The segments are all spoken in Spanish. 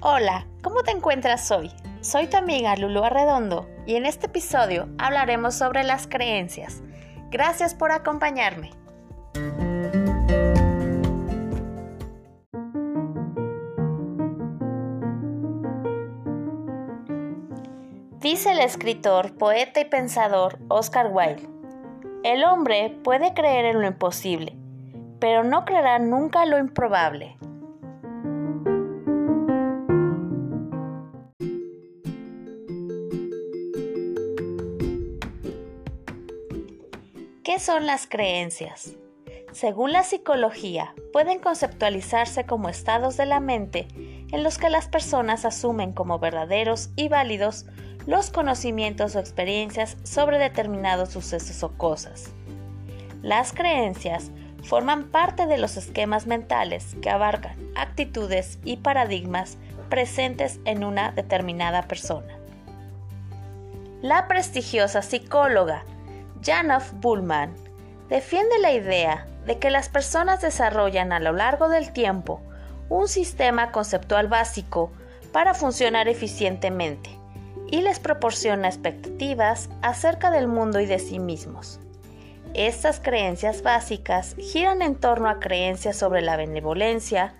Hola, ¿cómo te encuentras hoy? Soy tu amiga Lulu Arredondo y en este episodio hablaremos sobre las creencias. Gracias por acompañarme. Dice el escritor, poeta y pensador Oscar Wilde, el hombre puede creer en lo imposible, pero no creerá nunca lo improbable. ¿Qué son las creencias? Según la psicología, pueden conceptualizarse como estados de la mente en los que las personas asumen como verdaderos y válidos los conocimientos o experiencias sobre determinados sucesos o cosas. Las creencias forman parte de los esquemas mentales que abarcan actitudes y paradigmas presentes en una determinada persona. La prestigiosa psicóloga Janov Bullman defiende la idea de que las personas desarrollan a lo largo del tiempo un sistema conceptual básico para funcionar eficientemente y les proporciona expectativas acerca del mundo y de sí mismos. Estas creencias básicas giran en torno a creencias sobre la benevolencia,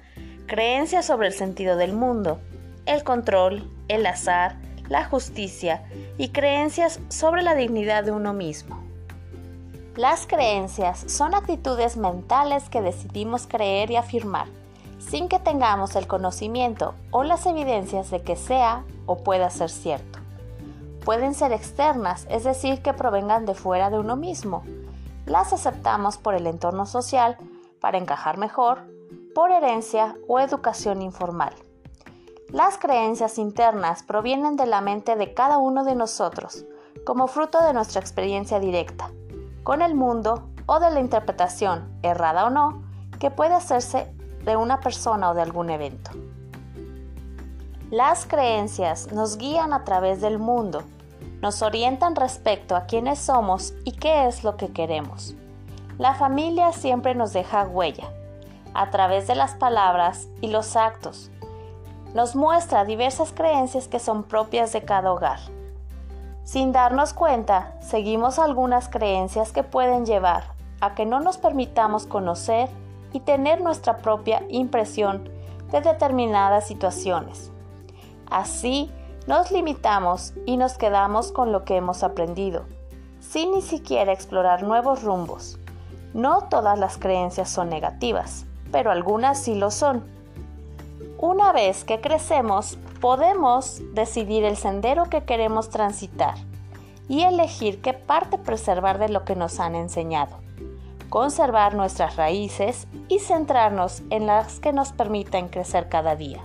creencias sobre el sentido del mundo, el control, el azar, la justicia y creencias sobre la dignidad de uno mismo. Las creencias son actitudes mentales que decidimos creer y afirmar, sin que tengamos el conocimiento o las evidencias de que sea o pueda ser cierto. Pueden ser externas, es decir, que provengan de fuera de uno mismo. Las aceptamos por el entorno social, para encajar mejor, por herencia o educación informal. Las creencias internas provienen de la mente de cada uno de nosotros, como fruto de nuestra experiencia directa, con el mundo o de la interpretación, errada o no, que puede hacerse de una persona o de algún evento. Las creencias nos guían a través del mundo, nos orientan respecto a quiénes somos y qué es lo que queremos. La familia siempre nos deja huella, a través de las palabras y los actos. Nos muestra diversas creencias que son propias de cada hogar. Sin darnos cuenta, seguimos algunas creencias que pueden llevar a que no nos permitamos conocer y tener nuestra propia impresión de determinadas situaciones. Así, nos limitamos y nos quedamos con lo que hemos aprendido, sin ni siquiera explorar nuevos rumbos. No todas las creencias son negativas, pero algunas sí lo son. Una vez que crecemos, podemos decidir el sendero que queremos transitar y elegir qué parte preservar de lo que nos han enseñado, conservar nuestras raíces y centrarnos en las que nos permiten crecer cada día.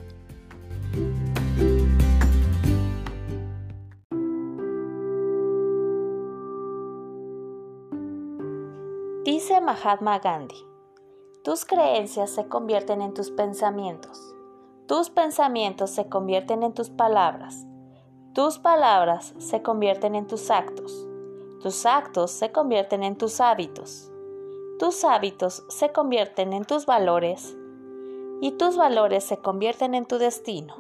Dice Mahatma Gandhi, tus creencias se convierten en tus pensamientos, tus pensamientos se convierten en tus palabras, tus palabras se convierten en tus actos, tus actos se convierten en tus hábitos, tus hábitos se convierten en tus valores y tus valores se convierten en tu destino.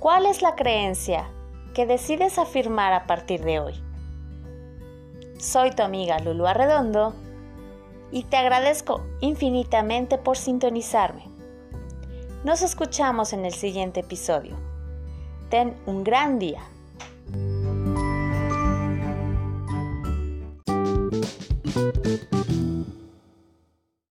¿Cuál es la creencia que decides afirmar a partir de hoy? Soy tu amiga Lulu Arredondo y te agradezco infinitamente por sintonizarme. Nos escuchamos en el siguiente episodio. Ten un gran día.